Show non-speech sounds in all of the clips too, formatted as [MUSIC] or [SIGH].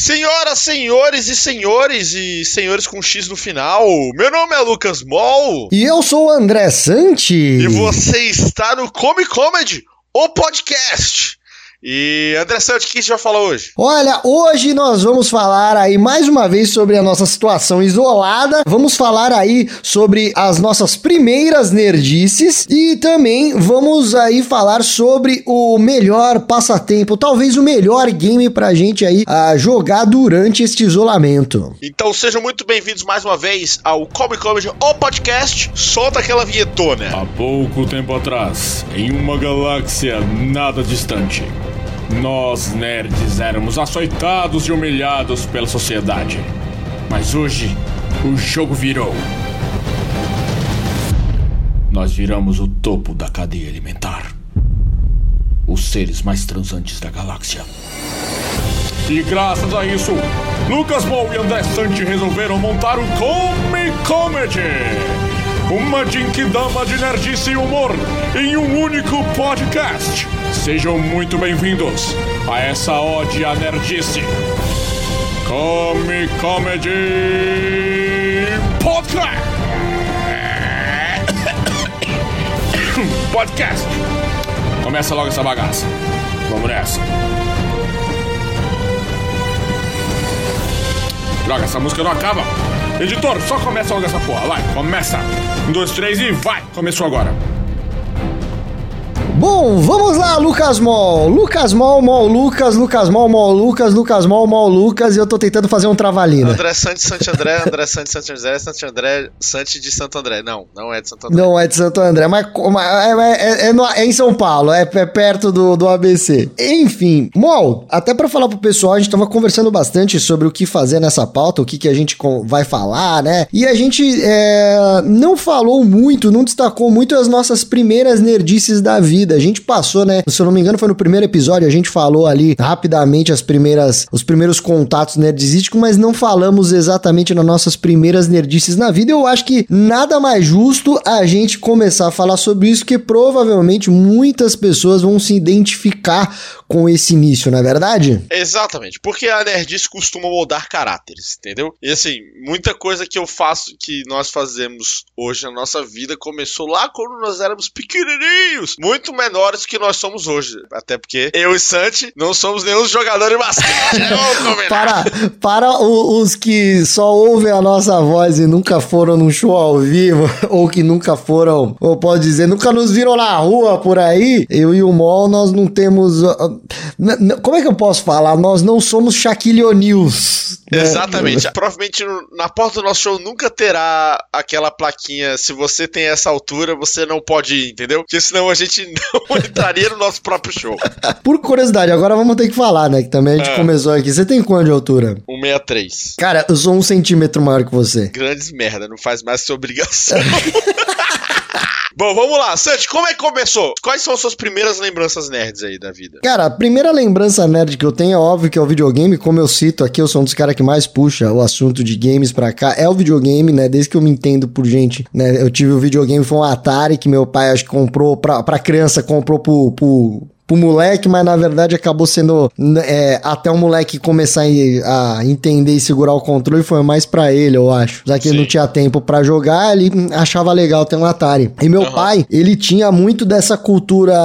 Senhoras, senhores e senhores e senhores com X no final, meu nome é Lucas Moll. E eu sou o André Santi. E você está no Come Comedy, o podcast. E André Santos, o que a gente vai falar hoje? Olha, hoje nós vamos falar aí mais uma vez sobre a nossa situação isolada. Vamos falar aí sobre as nossas primeiras nerdices e também vamos aí falar sobre o melhor passatempo, talvez o melhor game pra gente aí a jogar durante este isolamento. Então sejam muito bem-vindos mais uma vez ao Come Comedy, o podcast. Solta aquela vinhetona. Há pouco tempo atrás, em uma galáxia nada distante, nós nerds éramos açoitados e humilhados pela sociedade. Mas hoje, o jogo virou. Nós viramos o topo da cadeia alimentar. Os seres mais transantes da galáxia. E graças a isso, Lucas Moll e André Sante resolveram montar o Come Comedy. Uma Jinkidama de nerdice e humor em um único podcast. Sejam muito bem-vindos a essa ode à nerdice. Come Comedy Podcast. [COUGHS] Podcast. Começa logo essa bagaça. Vamos nessa. Droga, essa música não acaba. Editor, só começa logo essa porra. Vai, começa. Um, dois, três e vai. Começou agora. Bom, vamos lá, Lucas Mol. Lucas Mol, Mol Lucas, Lucas Mol, Mol Lucas, Lucas Mol, Mol Lucas, e eu tô tentando fazer um travalina. André Santos, Santo André, André Santos, Santo André, Santo André, Santos de Santo André. Não, não é de Santo André. Não é de Santo André, mas, é, é, é, é, em São Paulo, é, é, perto do, do ABC. Enfim, Mol, até pra falar pro pessoal, a gente tava conversando bastante sobre o que fazer nessa pauta, o que, que a gente vai falar, né? E a gente é, não falou muito, não destacou muito as nossas primeiras nerdices da vida. A gente passou, né? Se eu não me engano, foi no primeiro episódio, a gente falou ali rapidamente as primeiras, os primeiros contatos nerdísticos, mas não falamos exatamente nas nossas primeiras nerdices na vida. Eu acho que nada mais justo a gente começar a falar sobre isso, que provavelmente muitas pessoas vão se identificar com esse início, não é verdade? Exatamente, porque a nerdice costuma moldar caráteres, entendeu? E assim, muita coisa que eu faço, que nós fazemos hoje na nossa vida, começou lá quando nós éramos pequenininhos, muito menores que nós somos hoje. Até porque eu e Santi não somos nenhum jogador de basquete. né? [LAUGHS] para, para os que só ouvem a nossa voz e nunca foram num show ao vivo, [LAUGHS] ou que nunca foram, ou pode dizer, nunca nos viram na rua por aí, eu e o Mol, nós não temos. Como é que eu posso falar? Nós não somos Shaquille O'Neals. Né? Exatamente. [LAUGHS] Provavelmente na porta do nosso show nunca terá aquela plaquinha. Se você tem essa altura, você não pode ir, entendeu? Porque senão a gente [LAUGHS] não entraria no nosso próprio show. Por curiosidade, agora vamos ter que falar, né? Que também a gente é. começou aqui. Você tem quanto de altura? 163. Cara, eu sou um centímetro maior que você. Grandes merda, não faz mais sua obrigação. [LAUGHS] [LAUGHS] Bom, vamos lá. Santi, como é que começou? Quais são as suas primeiras lembranças nerds aí da vida? Cara, a primeira lembrança nerd que eu tenho é óbvio que é o videogame. Como eu cito aqui, eu sou um dos caras que mais puxa o assunto de games pra cá. É o videogame, né? Desde que eu me entendo por gente, né? Eu tive o videogame, foi um Atari que meu pai acho que comprou pra, pra criança, comprou pro, pro pro moleque, mas na verdade acabou sendo é, até o moleque começar a entender e segurar o controle foi mais para ele, eu acho. Já que ele não tinha tempo para jogar, ele achava legal ter um Atari. E meu uhum. pai, ele tinha muito dessa cultura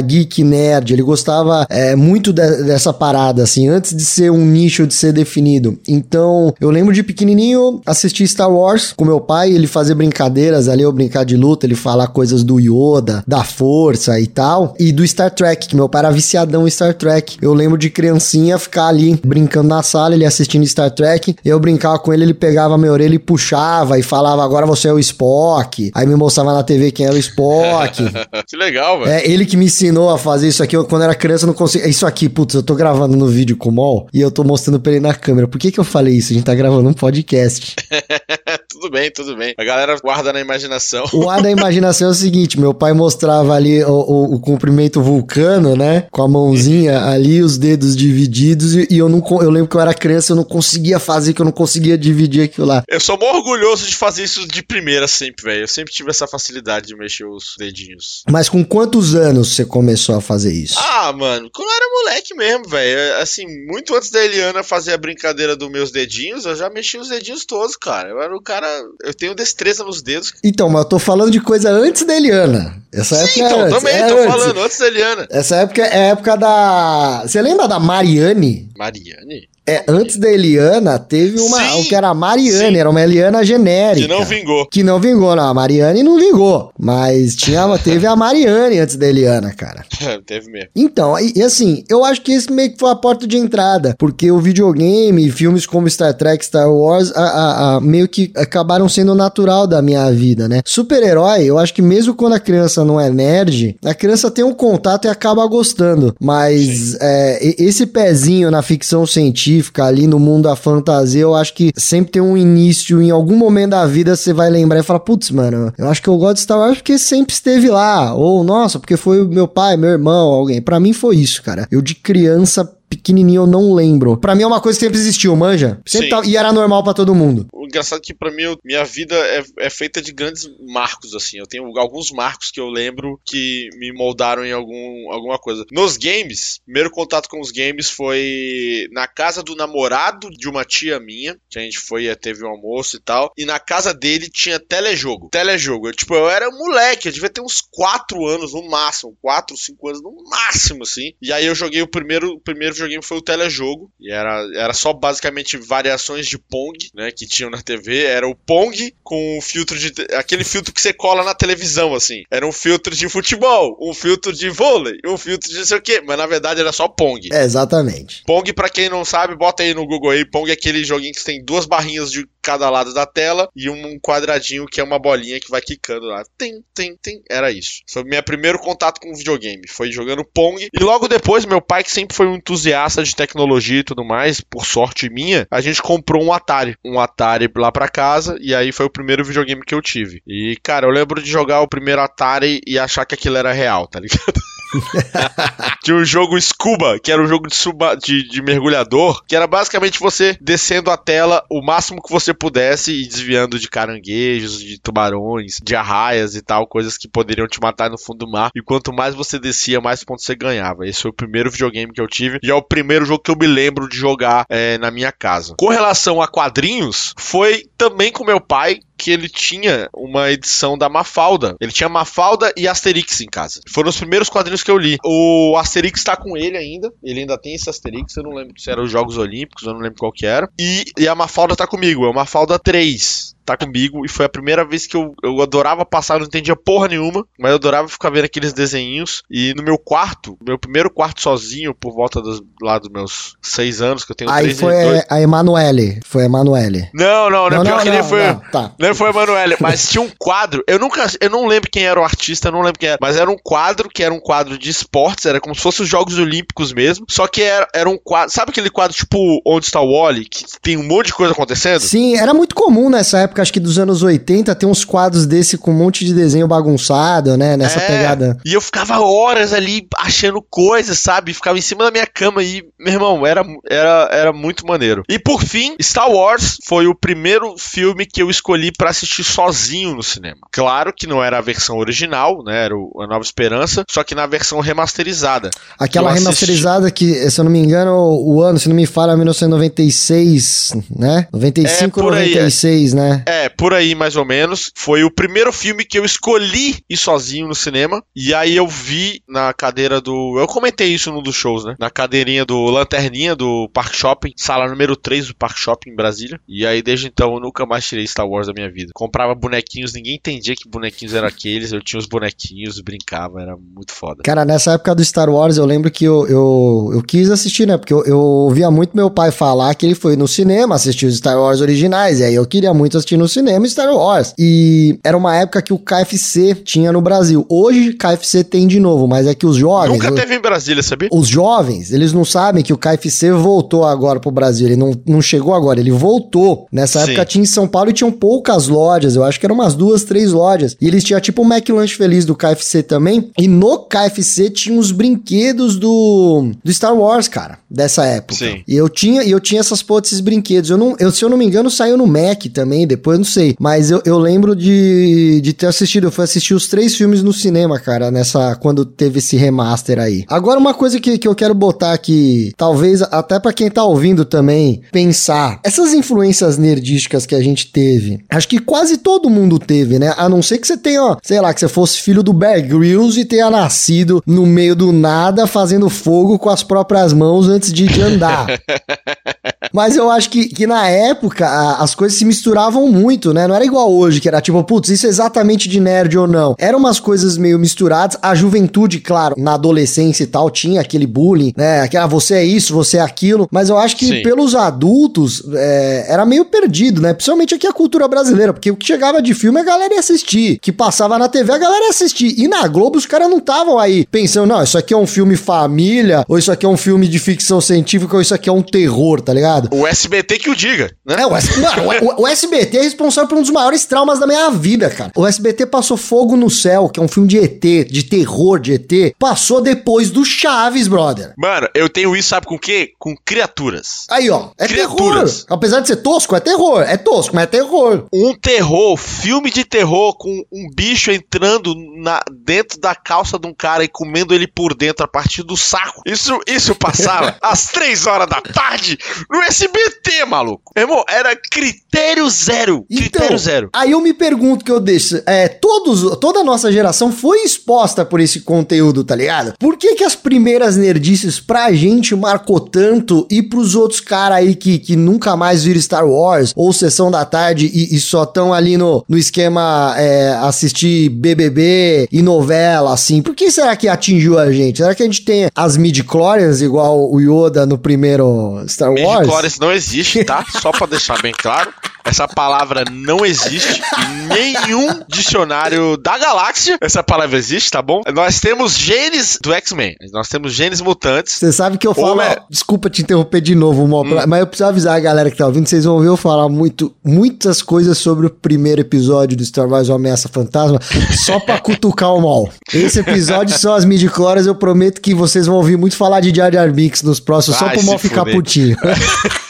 geek nerd, ele gostava é, muito de, dessa parada, assim, antes de ser um nicho de ser definido. Então, eu lembro de pequenininho assistir Star Wars com meu pai, ele fazer brincadeiras ali, eu brincar de luta, ele falar coisas do Yoda, da força e tal, e do Star Trek, meu pai era viciadão em Star Trek. Eu lembro de criancinha ficar ali brincando na sala, ele assistindo Star Trek, eu brincava com ele, ele pegava a minha orelha e puxava e falava, agora você é o Spock. Aí me mostrava na TV quem era o Spock. [LAUGHS] que legal, velho. É, ele que me ensinou a fazer isso aqui. Eu, quando era criança, eu não conseguia. Isso aqui, putz, eu tô gravando no vídeo com o Mol e eu tô mostrando pra ele na câmera. Por que que eu falei isso? A gente tá gravando um podcast. [LAUGHS] tudo bem, tudo bem. A galera guarda na imaginação. O ar da [LAUGHS] imaginação é o seguinte: meu pai mostrava ali o, o, o comprimento vulcano, né? Com a mãozinha ali, os dedos divididos, e, e eu não eu lembro que eu era criança, eu não conseguia fazer, que eu não conseguia dividir aquilo lá. Eu sou mó orgulhoso de fazer isso de primeira sempre, velho. Eu sempre tive essa facilidade de mexer os dedinhos. Mas com quantos anos você começou a fazer isso? Ah, mano, quando eu era moleque mesmo, velho. Assim, muito antes da Eliana fazer a brincadeira dos meus dedinhos, eu já mexi os dedinhos todos, cara. Eu era o cara. Eu tenho destreza nos dedos. Então, mas eu tô falando de coisa antes da Eliana. Essa Sim, época é então, antes. também, é tô antes. falando, antes da Eliana. Essa época é a época da. Você lembra da Mariane? Mariane? É, antes da Eliana, teve uma. Sim, o que era a Mariane, sim. era uma Eliana genérica. Que não vingou. Que não vingou, não. A Mariane não vingou. Mas tinha, [LAUGHS] teve a Mariane antes da Eliana, cara. Teve mesmo. Então, e, e assim, eu acho que esse meio que foi a porta de entrada. Porque o videogame, filmes como Star Trek, Star Wars, a, a- a- meio que acabaram sendo natural da minha vida, né? Super-herói, eu acho que mesmo quando a criança não é nerd, a criança tem um contato e acaba gostando. Mas é, e- esse pezinho na ficção científica, ali no mundo da fantasia, eu acho que sempre tem um início, em algum momento da vida você vai lembrar e falar, putz, mano, eu acho que eu gosto de Star Wars porque sempre esteve lá. Ou, nossa, porque foi meu pai, meu irmão, alguém. Pra mim foi isso, cara. Eu de criança pequenininho eu não lembro. Pra mim é uma coisa que sempre existiu, manja? Sempre tava- e era normal pra todo mundo. O engraçado é que pra mim, eu- minha vida é, é feita de grandes marcos, assim. Eu tenho alguns marcos que eu lembro que me moldaram em algum, alguma coisa. Nos games, primeiro contato com os games foi na casa do namorado de uma tia minha, que a gente foi, eh, teve um almoço e tal. E na casa dele tinha telejogo. Telejogo. Eu, tipo, eu era moleque, eu devia ter uns 4 anos no máximo. 4, 5 anos no máximo, assim. E aí eu joguei o primeiro, o primeiro videogame foi o telejogo. E era, era só basicamente variações de Pong, né? Que tinham na TV. Era o Pong com o filtro de. aquele filtro que você cola na televisão, assim. Era um filtro de futebol, um filtro de vôlei, um filtro de não sei o quê. Mas na verdade era só Pong. É, exatamente. Pong, pra quem não sabe, bota aí no Google aí. Pong é aquele joguinho que tem duas barrinhas de cada lado da tela e um quadradinho que é uma bolinha que vai quicando lá. Tem, tem, tem. Era isso. Foi o meu primeiro contato com videogame. Foi jogando Pong. E logo depois, meu pai, que sempre foi um entusiasta de tecnologia e tudo mais, por sorte minha, a gente comprou um Atari. Um Atari lá pra casa. E aí foi o primeiro videogame que eu tive. E, cara, eu lembro de jogar o primeiro Atari e achar que aquilo era real, tá ligado? [LAUGHS] [LAUGHS] Tinha um jogo Scuba, que era um jogo de, suba, de, de mergulhador, que era basicamente você descendo a tela o máximo que você pudesse e desviando de caranguejos, de tubarões, de arraias e tal, coisas que poderiam te matar no fundo do mar. E quanto mais você descia, mais pontos você ganhava. Esse foi o primeiro videogame que eu tive e é o primeiro jogo que eu me lembro de jogar é, na minha casa. Com relação a quadrinhos, foi também com meu pai que ele tinha uma edição da Mafalda. Ele tinha Mafalda e Asterix em casa. Foram os primeiros quadrinhos que eu li. O Asterix tá com ele ainda. Ele ainda tem esse Asterix. Eu não lembro se era os Jogos Olímpicos, eu não lembro qual que era. E, e a Mafalda tá comigo. É uma Mafalda 3 tá comigo e foi a primeira vez que eu, eu adorava passar, eu não entendia porra nenhuma, mas eu adorava ficar vendo aqueles desenhinhos. E no meu quarto, meu primeiro quarto sozinho, por volta dos, lá dos meus seis anos, que eu tenho Aí três foi dois. a Emanuele. Foi a Emanuele. Não, não, não, pior que nem foi. não, tá. Não foi a Emanuele, mas tinha um quadro. Eu nunca. Eu não lembro quem era o artista, eu não lembro quem era. Mas era um quadro que era um quadro de esportes, era como se fosse os Jogos Olímpicos mesmo. Só que era, era um quadro. Sabe aquele quadro tipo Onde está o Wally? Que tem um monte de coisa acontecendo? Sim, era muito comum nessa época, acho que dos anos 80, ter uns quadros desse com um monte de desenho bagunçado, né? Nessa É, pegada. E eu ficava horas ali achando coisas, sabe? Ficava em cima da minha cama e, meu irmão, era, era, era muito maneiro. E por fim, Star Wars foi o primeiro filme que eu escolhi pra assistir sozinho no cinema. Claro que não era a versão original, né? Era o A Nova Esperança, só que na versão remasterizada. Aquela assisti. remasterizada que, se eu não me engano, o ano, se não me falha, é 1996, né? 95 É, ou por aí, 96, né? É, por aí mais ou menos. Foi o primeiro filme que eu escolhi ir sozinho no cinema. E aí eu vi na cadeira do. Eu comentei isso num dos shows, né? Na cadeirinha do Lanterninha do Park Shopping, sala número 3 do Park Shopping em Brasília. E aí desde então eu nunca mais tirei Star Wars da minha vida. Comprava bonequinhos, ninguém entendia que bonequinhos eram aqueles. Eu tinha os bonequinhos, brincava, era muito foda. Cara, nessa época do Star Wars, eu lembro que eu, eu, eu quis assistir, né? Porque eu, eu ouvia muito meu pai falar que ele foi no cinema assistir os Star Wars originais. E aí eu queria muito assistir assistir no cinema Star Wars. E era uma época que o KFC tinha no Brasil. Hoje, KFC tem de novo, mas é que os jovens. Nunca teve em Brasília, sabia? Os jovens, eles não sabem que o KFC voltou agora pro Brasil. Ele não, não chegou agora, ele voltou. Nessa Sim. época tinha em São Paulo e tinham poucas lojas. Eu acho que eram umas duas, três lojas. E eles tinham tipo o McLanche Feliz do KFC também. E no KFC tinha os brinquedos do, do Star Wars, cara, dessa época. Sim. E eu tinha, e eu tinha essas porra desses brinquedos. Eu não, eu, se eu não me engano, saiu no Mac também, depois não sei. Mas eu, eu lembro de, de ter assistido. Eu fui assistir os três filmes no cinema, cara, nessa. Quando teve esse remaster aí. Agora, uma coisa que, que eu quero botar aqui, talvez até pra quem tá ouvindo também, pensar. Essas influências nerdísticas que a gente teve, acho que quase todo mundo teve, né? A não ser que você tenha, sei lá, que você fosse filho do Bear Grylls e tenha nascido no meio do nada fazendo fogo com as próprias mãos antes de andar. [LAUGHS] Mas eu acho que, que na época a- as coisas se misturavam muito, né? Não era igual hoje, que era tipo, putz, isso é exatamente de nerd ou não. Eram umas coisas meio misturadas. A juventude, claro, na adolescência e tal, tinha aquele bullying, né? Aquela, você é isso, você é aquilo. Mas eu acho que Sim. pelos adultos é, era meio perdido, né? Principalmente aqui a cultura brasileira, porque o que chegava de filme a galera ia assistir. Que passava na TV a galera ia assistir. E na Globo os caras não estavam aí pensando, não, isso aqui é um filme família, ou isso aqui é um filme de ficção científica, ou isso aqui é um terror, tá ligado? O SBT que o diga, né? É, o, S- mano, o- o- SBT é responsável por um dos maiores traumas da minha vida, cara. O SBT passou Fogo no Céu, que é um filme de ET, de terror de ET, passou depois do Chaves, brother. Mano, eu tenho isso, sabe com o quê? Com criaturas. Aí, ó, é terror. Criaturas. Apesar de ser tosco, é terror. É tosco, mas é terror. Um terror, filme de terror com um bicho entrando na, dentro da calça de um cara e comendo ele por dentro a partir do saco. Isso, isso passava [LAUGHS] às três horas da tarde no SBT, maluco. Irmão, era critério zero. Critério zero. Então, Aí eu me pergunto que eu deixo, é, todos, toda a nossa geração foi exposta por esse conteúdo, tá ligado? Por que que as primeiras nerdices pra gente marcou tanto e pros outros caras aí que, que nunca mais viram Star Wars ou Sessão da Tarde e, e só tão ali no, no esquema é, assistir BBB e novela, assim? Por que será que atingiu a gente? Será que a gente tem as midi-chlorians igual o Yoda no primeiro Star Wars? Midichlorians não existe, tá? Só pra deixar bem claro. Essa palavra não existe em nenhum dicionário da galáxia. Essa palavra existe, tá bom? Nós temos genes do X-Men. Nós temos genes mutantes. Você sabe que eu falo. é- Hum. Desculpa te interromper de novo, Mó, mas eu preciso avisar a galera que tá ouvindo. Vocês vão ouvir eu falar muito, muitas coisas sobre o primeiro episódio do Star Wars O Ameaça Fantasma, só pra cutucar o mal. Esse episódio são as midi-chlorians. Eu prometo que vocês vão ouvir muito falar de Jar Jar Binks nos próximos, só Vai pro mal se ficar putinho. [LAUGHS]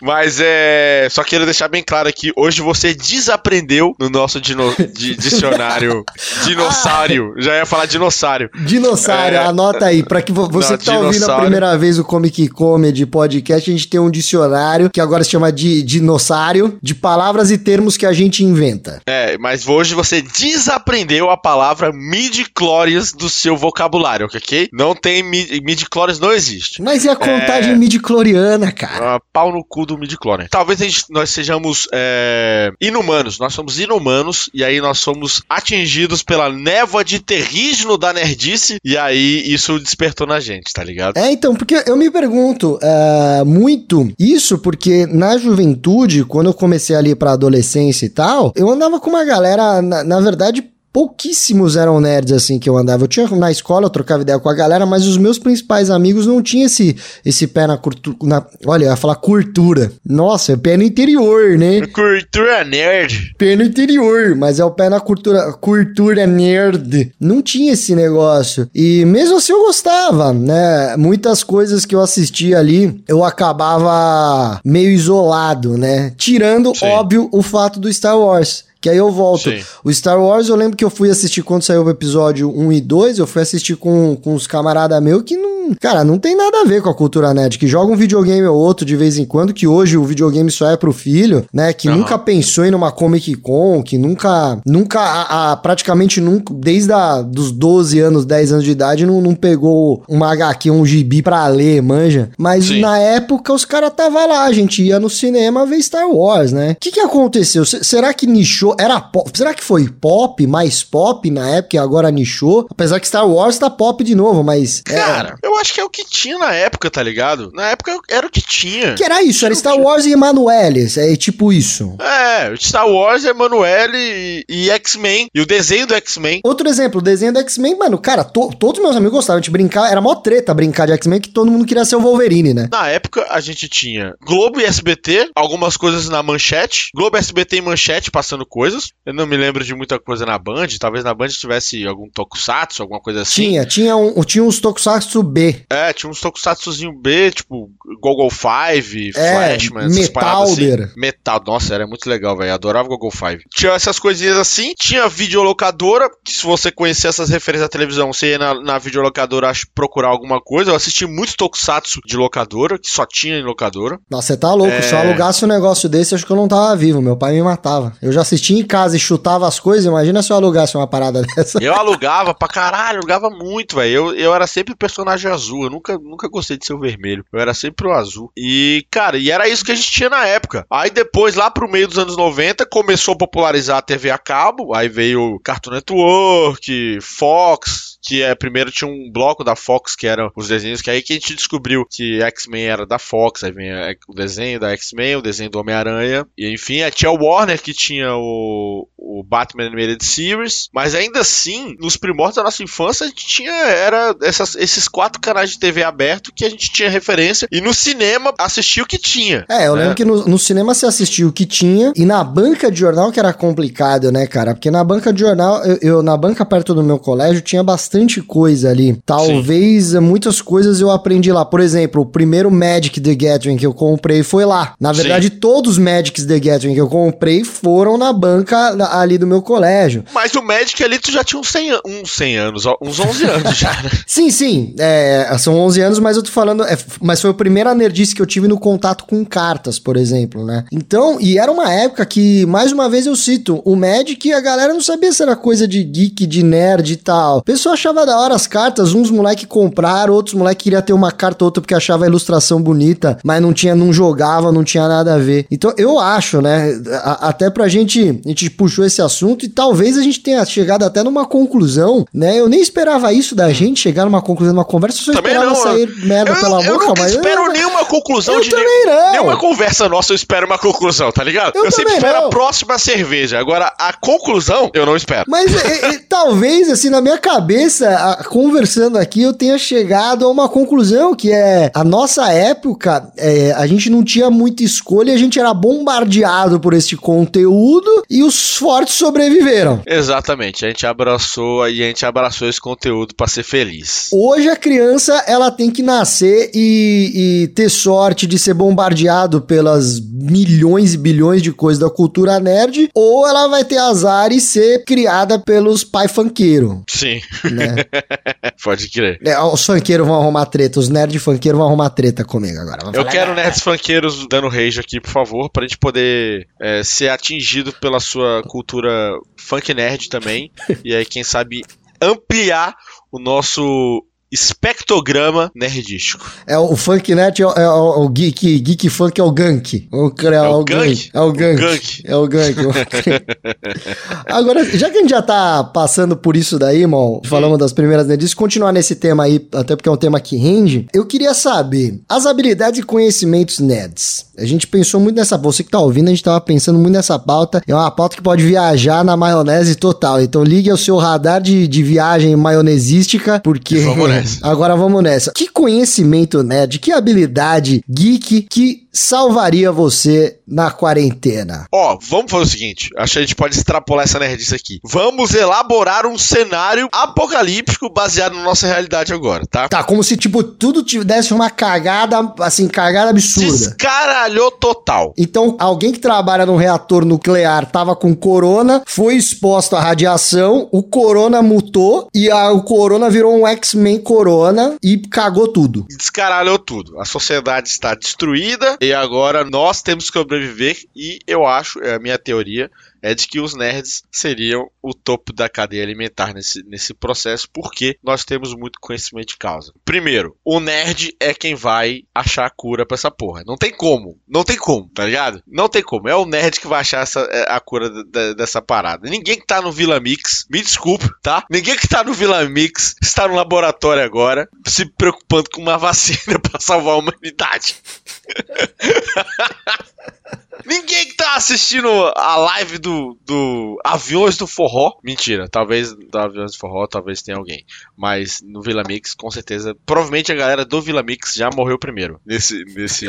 Mas é. Só quero deixar bem claro aqui: hoje você desaprendeu no nosso dino- di- dicionário [LAUGHS] dinossário. Já ia falar dinossário. Dinossauro, É. anota aí. Pra que vo- você Não, que tá ouvindo a dinossauro. primeira vez o Comic Comedy Podcast, a gente tem um dicionário que agora se chama de dinossário, de palavras e termos que a gente inventa. É, mas hoje você desaprendeu a palavra midi-chlorians do seu vocabulário, ok? Não tem midi- midi-chlorians, não existe. Mas e a contagem É. midi-chloriana, cara? Ah, pau no cu do midi-chlorian. Talvez gente- nós sejamos é, inumanos. Nós somos inumanos e aí nós somos atingidos pela névoa de terrígeno da nerdice e aí isso despertou na gente, tá ligado? É, então, porque eu me pergunto é, muito isso, porque na juventude, quando eu comecei ali pra adolescência e tal, eu andava com uma galera, na, na verdade. Pouquíssimos eram nerds assim que eu andava. Eu tinha na escola, eu trocava ideia com a galera, mas os meus principais amigos não tinham esse, esse pé na cultura. Olha, eu ia falar cultura. Nossa, é pé no interior, né? Cultura nerd. Pé no interior, mas é o pé na cultura, cultura nerd. Não tinha esse negócio. E mesmo assim eu gostava, né? Muitas coisas que eu assistia ali, eu acabava meio isolado, né? Tirando, Sim. óbvio, o fato do Star Wars. Que aí eu volto. Sim. O Star Wars, eu lembro que eu fui assistir quando saiu o episódio 1 e 2, eu fui assistir com, com uns camaradas meus que não. Cara, não tem nada a ver com a cultura nerd, que joga um videogame ou outro de vez em quando, que hoje o videogame só é pro filho, né? Que Aham. nunca pensou em uma Comic Con, que nunca. Nunca, a, a- praticamente nunca, desde a, dos 12 anos, 10 anos de idade, não, não pegou uma HQ, um gibi pra ler, manja. Mas Sim. na época os caras tava lá, a gente ia no cinema ver Star Wars, né? O que que aconteceu? Se- será que nichou? Era pop? Será que foi pop, mais pop na época e agora nichou? Apesar que Star Wars tá pop de novo, mas... é, Cara, eu acho que é o que tinha na época, tá ligado? Na época era o que tinha. Que era isso, era Star Wars e Emanueles, é tipo isso. É, Star Wars, Emanuele e, e X-Men. E o desenho do X-Men. Outro exemplo, o desenho do X-Men, mano, cara, to, todos meus amigos gostavam de brincar, era mó treta brincar de X-Men que todo mundo queria ser o Wolverine, né? Na época, a gente tinha Globo e SBT, algumas coisas na manchete. Globo, SBT e manchete passando coisas. Eu não me lembro de muita coisa na Band. Talvez na Band tivesse algum tokusatsu, alguma coisa assim. Tinha, tinha, um, tinha uns tokusatsu B. É, tinha uns tokusatsuzinho B, tipo Google Five, É, Flashman, essas paradas assim. Metal, nossa, era muito legal, velho. Adorava Google Five. Tinha essas coisinhas assim. Tinha videolocadora, que se você conhecer essas referências da televisão, você ia na, na videolocadora procurar alguma coisa. Eu assisti muito tokusatsu de locadora, que só tinha em locadora. Nossa, você tá louco, É. se eu alugasse um negócio desse, acho que eu não tava vivo, meu pai me matava. Eu já assistia em casa e chutava as coisas, imagina se eu alugasse uma parada [LAUGHS] dessa. Eu alugava pra caralho, alugava muito, velho. Eu, eu era sempre o personagem azul, eu nunca, nunca gostei de ser o vermelho. Eu era sempre o azul. E, cara, e era isso que a gente tinha na época. Aí depois, lá pro meio dos anos 90, começou a popularizar a TV a cabo. Aí veio Cartoon Network, Fox, que é primeiro tinha um bloco da Fox que eram os desenhos, que aí que a gente descobriu que X-Men era da Fox, aí vem o desenho da X-Men, o desenho do Homem-Aranha, e enfim, tinha o Warner que tinha o, o Batman Animated Series, mas ainda assim, nos primórdios da nossa infância, a gente tinha era essas- esses quatro canais de TV aberto que a gente tinha referência, e no cinema assistia o que tinha. É, eu né? lembro que no, no cinema você assistia o que tinha, e na banca de jornal que era complicado, né, cara? Porque na banca de jornal, eu, eu- na banca perto do meu colégio, tinha bastante coisa ali. Talvez eh, muitas coisas eu aprendi lá. Por exemplo, o primeiro Magic the Gathering que eu comprei foi lá. Na Sim. verdade, todos os Magics the Gathering que eu comprei foram na banca ali do meu colégio. Mas o Magic ali tu já tinha uns 100, an- uns 100 anos, uns 11 [LAUGHS] anos já, né? Sim, sim, é, são 11 anos, mas eu tô falando, é, mas foi a primeira nerdice que eu tive no contato com cartas, por exemplo, né? Então, e era uma época que, mais uma vez eu cito, o Magic, a galera não sabia se era coisa de geek, de nerd e tal. O pessoal achava da hora as cartas, uns moleque compraram, outros moleque queria ter uma carta ou outra porque achava a ilustração bonita, mas não tinha, não jogava, não tinha nada a ver. Então, eu acho, né, a- até pra gente, a gente puxou esse assunto e talvez a gente tenha chegado até numa conclusão, né? Eu nem esperava isso da gente, chegar numa conclusão, numa conversa, eu só Também esperava não, sair merda eu, pela eu boca, nunca mas... espero nenhuma conclusão Eu de também não. nenhuma conversa nossa, eu espero uma conclusão, tá ligado? Eu sempre também espero não. a próxima cerveja. Agora, a conclusão, eu não espero. Mas e- e, talvez, assim, na minha cabeça, a- conversando aqui, eu tenha chegado a uma conclusão que é a nossa época, é, a gente não tinha muita escolha, a gente era bombardeado por esse conteúdo e os fortes sobreviveram. Exatamente, a gente abraçou e a gente abraçou esse conteúdo pra ser feliz. Hoje a criança ela tem que nascer e, e ter sorte de ser bombardeado pelas milhões e bilhões de coisas da cultura nerd, ou ela vai ter azar e ser criada pelos pai funkeiro, Sim, [LAUGHS] né? [LAUGHS] pode crer. É, os funkeiros vão arrumar treta, os nerd funkeiros vão arrumar treta comigo agora. Eu falar- quero nerds funkeiros dando rage aqui, por favor, pra gente poder é, ser atingido pela sua cultura funk nerd também. [LAUGHS] e aí, quem sabe, ampliar o nosso espectrograma nerdístico. É o funk net, é, o- é o, o geek, geek funk é o gank. O, é, É o o gank. gank? É o gank. gank. É o gank. [LAUGHS] Agora, já que a gente já tá passando por isso daí, irmão, falamos das primeiras nerdices, continuar nesse tema aí, até porque é um tema que rende, eu queria saber as habilidades e conhecimentos nerds. A gente pensou muito nessa, você que tá ouvindo, a gente tava pensando muito nessa pauta. É uma pauta que pode viajar na maionese total. Então ligue ao seu radar de, de viagem maionesística, porque Vamos nessa. Agora vamos nessa. Que conhecimento nerd, que habilidade geek que salvaria você na quarentena? Ó, vamos fazer o seguinte. Acho que a gente pode extrapolar essa nerdice aqui. Vamos elaborar um cenário apocalíptico baseado na nossa realidade agora, tá? Tá, como se, tipo, tudo tivesse uma cagada, assim, cagada absurda. Descaralhou total. Então, alguém que trabalha num reator nuclear tava com corona, foi exposto à radiação, o corona mutou e a- o corona virou um X-Men corona e cagou tudo. Descaralhou tudo. A sociedade está destruída e agora nós temos que sobreviver. E eu acho, é a minha teoria, é de que os nerds seriam o topo da cadeia alimentar nesse, nesse processo, porque nós temos muito conhecimento de causa. Primeiro, o nerd é quem vai achar a cura pra essa porra. Não tem como. Não tem como, tá ligado? Não tem como. É o nerd que vai achar essa, é, a cura dessa parada. Ninguém que tá no Vila Mix, me desculpe, tá? Ninguém que tá no Vila Mix está no laboratório agora, se preocupando com uma vacina [LAUGHS] para salvar a humanidade. [LAUGHS] Ninguém que tá assistindo a live do, do Aviões do Forró. Mentira, talvez do Aviões do Forró, talvez tenha alguém. Mas no Vila Mix, com certeza. Provavelmente a galera do Vila Mix já morreu primeiro. Nesse, nesse,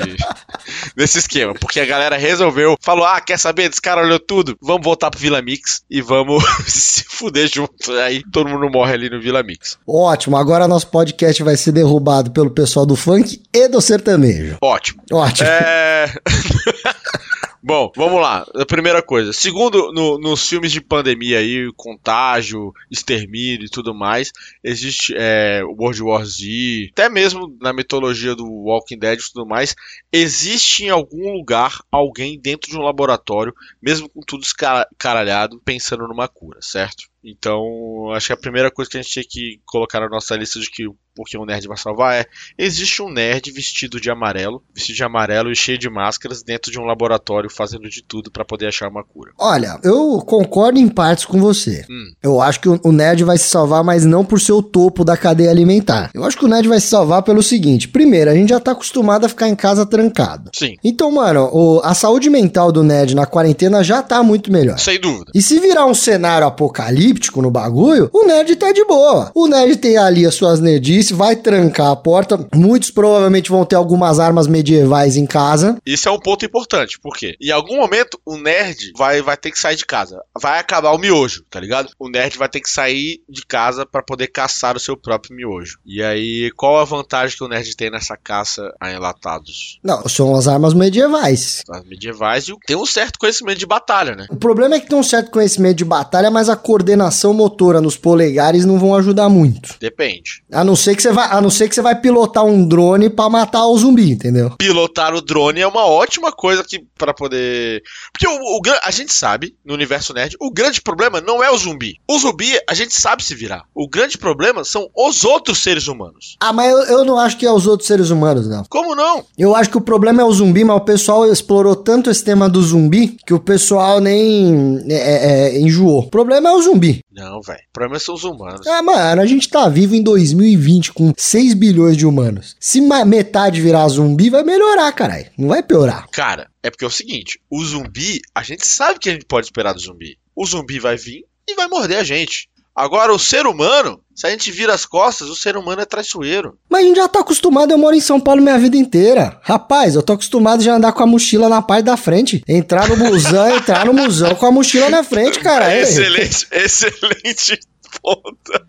[LAUGHS] nesse esquema. Porque a galera resolveu, falou: ah, quer saber? Esse cara olhou tudo. Vamos voltar pro Vila Mix e vamos [LAUGHS] se fuder junto. Aí todo mundo morre ali no Vila Mix. Ótimo, agora nosso podcast vai ser derrubado pelo pessoal do funk e do sertanejo. Ótimo. Ótimo. É. [LAUGHS] [LAUGHS] Bom, vamos lá. A primeira coisa. Segundo, no, nos filmes de pandemia aí, contágio, extermínio e tudo mais, existe é, World War Z, até mesmo na mitologia do Walking Dead e tudo mais, existe em algum lugar alguém dentro de um laboratório, mesmo com tudo escaralhado, pensando numa cura, certo? Então, acho que a primeira coisa que a gente tinha que colocar na nossa lista de que porque um nerd vai salvar é existe um nerd vestido de amarelo, vestido de amarelo e cheio de máscaras dentro de um laboratório fazendo de tudo para poder achar uma cura. Olha, eu concordo em partes com você. Hum. Eu acho que o nerd vai se salvar, mas não por ser o topo da cadeia alimentar. Eu acho que o nerd vai se salvar pelo seguinte: primeiro, a gente já tá acostumado a ficar em casa trancado. Sim. Então, mano, o, a saúde mental do nerd na quarentena já tá muito melhor. Sem dúvida. E se virar um cenário no bagulho, o nerd tá de boa. O nerd tem ali as suas nerdices vai trancar a porta. Muitos provavelmente vão ter algumas armas medievais em casa. Isso é um ponto importante, porque em algum momento o nerd vai, vai ter que sair de casa. Vai acabar o miojo, tá ligado? O nerd vai ter que sair de casa para poder caçar o seu próprio miojo. E aí, qual a vantagem que o nerd tem nessa caça a enlatados? Não, são as armas medievais. As medievais e tem um certo conhecimento de batalha, né? O problema é que tem um certo conhecimento de batalha, mas a coordenação motora nos polegares não vão ajudar muito. Depende. A não ser que você vai, a não ser que você vai pilotar um drone para matar o zumbi, entendeu? Pilotar o drone é uma ótima coisa que para poder, porque o, o, a gente sabe no universo nerd, o grande problema não é o zumbi. O zumbi a gente sabe se virar. O grande problema são os outros seres humanos. Ah, mas eu, eu não acho que é os outros seres humanos, não. Como não? Eu acho que o problema é o zumbi, mas o pessoal explorou tanto esse tema do zumbi que o pessoal nem é, é, é enjoou. O problema é o zumbi. Não, velho. O problema são os humanos. Ah, mano, a gente tá vivo em 2020 com 6 bilhões de humanos. Se metade virar zumbi, vai melhorar, caralho. Não vai piorar. Cara, é porque é o seguinte: o zumbi, a gente sabe que a gente pode esperar do zumbi. O zumbi vai vir e vai morder a gente. Agora, o ser humano, se a gente vira as costas, o ser humano é traiçoeiro. Mas a gente já tá acostumado, eu moro em São Paulo minha vida inteira. Rapaz, eu tô acostumado já andar com a mochila na parte da frente. Entrar no busão, [LAUGHS] entrar no musão com a mochila na frente, cara. excelente, [LAUGHS] excelente ponta.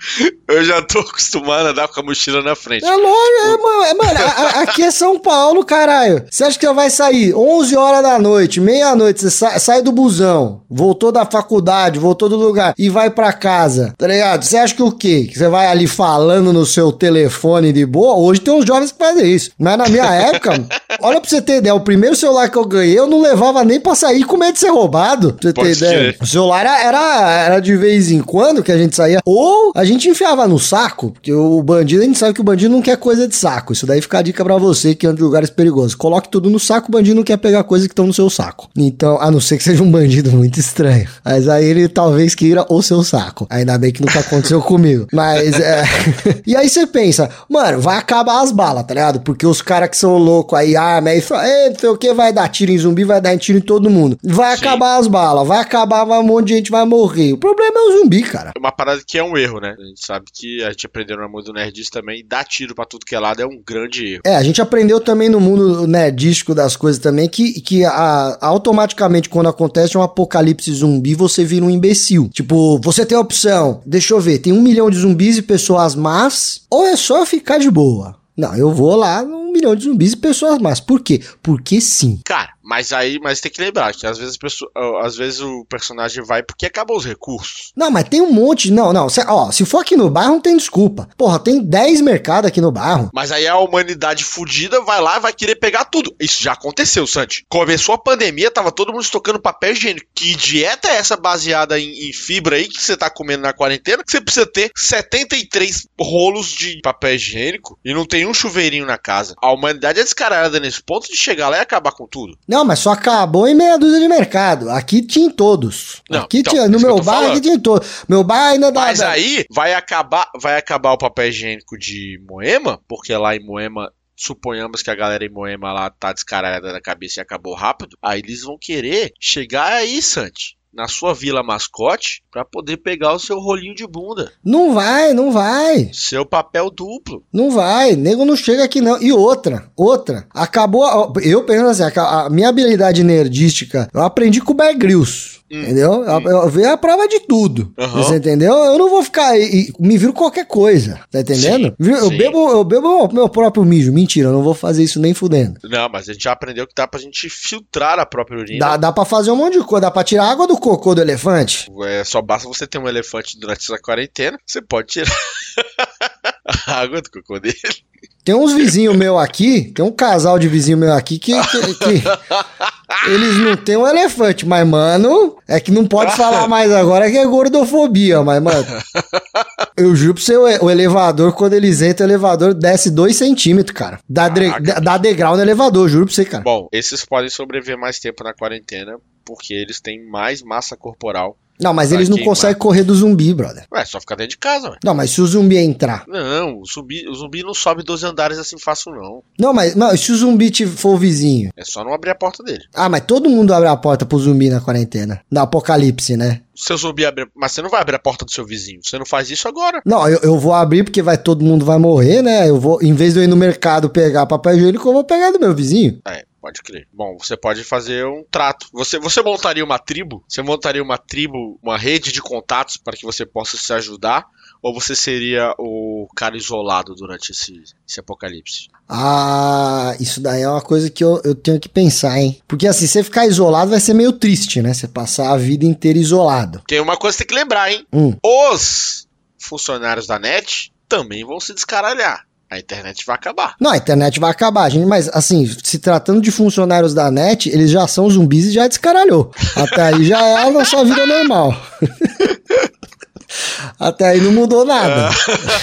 [LAUGHS] Eu já tô acostumado a andar com a mochila na frente. É lógico, é, mano. É, mano a, a, aqui é São Paulo, caralho. Você acha que você vai sair 11 horas da noite, meia-noite, você sai, sai, do busão, voltou da faculdade, voltou do lugar e vai para casa, tá ligado? Você acha que o quê? Que você vai ali falando no seu telefone de boa? Hoje tem uns jovens que fazem isso. Mas na minha época, [LAUGHS] olha pra você ter ideia, o primeiro celular que eu ganhei, eu não levava nem pra sair com medo de ser roubado. Pra você Pode ter ideia. O celular era, era, era de vez em quando que a gente saía. Ou a gente enfiava no saco, porque o bandido, a gente sabe que o bandido não quer coisa de saco. Isso daí fica a dica pra você que anda de lugares perigosos. Coloque tudo no saco, o bandido não quer pegar coisas que estão no seu saco. Então, a não ser que seja um bandido muito estranho. Mas aí ele talvez queira o seu saco. Ainda bem que nunca aconteceu [LAUGHS] comigo. Mas é. [LAUGHS] e aí você pensa, mano, vai acabar as balas, tá ligado? Porque os caras que são loucos aí, arma aí, fala, não sei o que, vai dar tiro em zumbi, vai dar tiro em todo mundo. Vai Sim. acabar as balas, vai acabar, um monte de gente vai morrer. O problema é o zumbi, cara. É uma parada que é um erro, né? A gente sabe que a gente aprendeu no mundo nerdista também, dar tiro pra tudo que é lado é um grande erro. É, a gente aprendeu também no mundo nerdístico das coisas também que, que a, automaticamente quando acontece um apocalipse zumbi, você vira um imbecil. Tipo, você tem a opção, deixa eu ver, tem um milhão de zumbis e pessoas más, ou é só ficar de boa? Não, eu vou lá num milhão de zumbis e pessoas más. Por quê? Porque sim. Cara, Mas aí, mas tem que lembrar que às vezes, às vezes o personagem vai porque acabou os recursos. Não, mas tem um monte. Não, não. Cê, ó, se for aqui no bairro, não tem desculpa. Porra, tem 10 mercados aqui no bairro. Mas aí a humanidade fudida vai lá e vai querer pegar tudo. Isso já aconteceu, Santi. Começou a pandemia, tava todo mundo estocando papel higiênico. Que dieta é essa baseada em, em fibra aí que você tá comendo na quarentena? Que você precisa ter 73 rolos de papel higiênico e não tem um chuveirinho na casa. A humanidade é descarada nesse ponto de chegar lá e acabar com tudo. Não, mas só acabou em meia dúzia de mercado. Aqui tinha em todos. Não, aqui então, tinha, no meu falando. aqui tinha em todos. Meu bairro ainda dá. Mas aí vai acabar, vai acabar o papel higiênico de Moema, porque lá em Moema, suponhamos que a galera em Moema lá tá descarada da cabeça e acabou rápido. Aí eles vão querer chegar aí, Santi, na sua vila mascote, pra poder pegar o seu rolinho de bunda, Não vai, não vai. seu papel duplo. Não vai, nego não chega aqui não. E outra, outra. Acabou. a- Eu penso assim, a, a minha habilidade nerdística, eu aprendi com o Bear Grylls. Hum, Entendeu? Eu, eu vi a prova de tudo. Aham. Você entendeu? Eu não vou ficar. E, e me viro qualquer coisa. Tá entendendo? Sim, eu sim. bebo, eu bebo meu próprio mijo. Mentira, eu não vou fazer isso nem fudendo. Não, mas a gente já aprendeu que dá pra gente filtrar a própria urina. Dá, dá pra fazer um monte de coisa. Dá pra tirar água do cocô do elefante. É, só basta você ter um elefante durante essa quarentena, você pode tirar [LAUGHS] a água do cocô dele. Tem uns vizinhos meu aqui, tem um casal de vizinho meu aqui que, que- que [LAUGHS] eles não têm um elefante, mas, mano, é que não pode falar mais agora que é gordofobia, mas, mano, eu juro pra você, o elevador, quando eles entram, o elevador desce 2 centímetros, cara. Dá, dá degrau no elevador, juro pra você, cara. Bom, esses podem sobreviver mais tempo na quarentena porque eles têm mais massa corporal. Não, mas eles não queimar. conseguem correr do zumbi, brother. Ué, só ficar dentro de casa, ué. Não, mas se o zumbi entrar. Não, o zumbi, o zumbi não sobe 12 andares assim fácil, não. Não, mas não, se o zumbi for o vizinho. É só não abrir a porta dele. Ah, mas todo mundo abre a porta pro zumbi na quarentena. Na apocalipse, né? O seu zumbi abre. Mas você não vai abrir a porta do seu vizinho. Você não faz isso agora. Não, eu, eu vou abrir porque vai todo mundo vai morrer, né? Eu vou, em vez de eu ir no mercado pegar papel higiênico, eu vou pegar do meu vizinho. É, pode crer. Bom, você pode fazer um trato. Você, você montaria uma tribo? Você montaria uma tribo, uma rede de contatos para que você possa se ajudar? Ou você seria o cara isolado durante esse, esse apocalipse? Ah, isso daí é uma coisa que eu, eu tenho que pensar, hein? Porque assim, você ficar isolado vai ser meio triste, né? Você passar a vida inteira isolado. Tem uma coisa que tem que lembrar, hein? Hum. Os funcionários da net também vão se descaralhar. A internet vai acabar. Não, a internet vai acabar, gente, mas assim, se tratando de funcionários da net, eles já são zumbis e já descaralhou. Até aí já é a nossa vida normal. [LAUGHS] Até aí não mudou nada.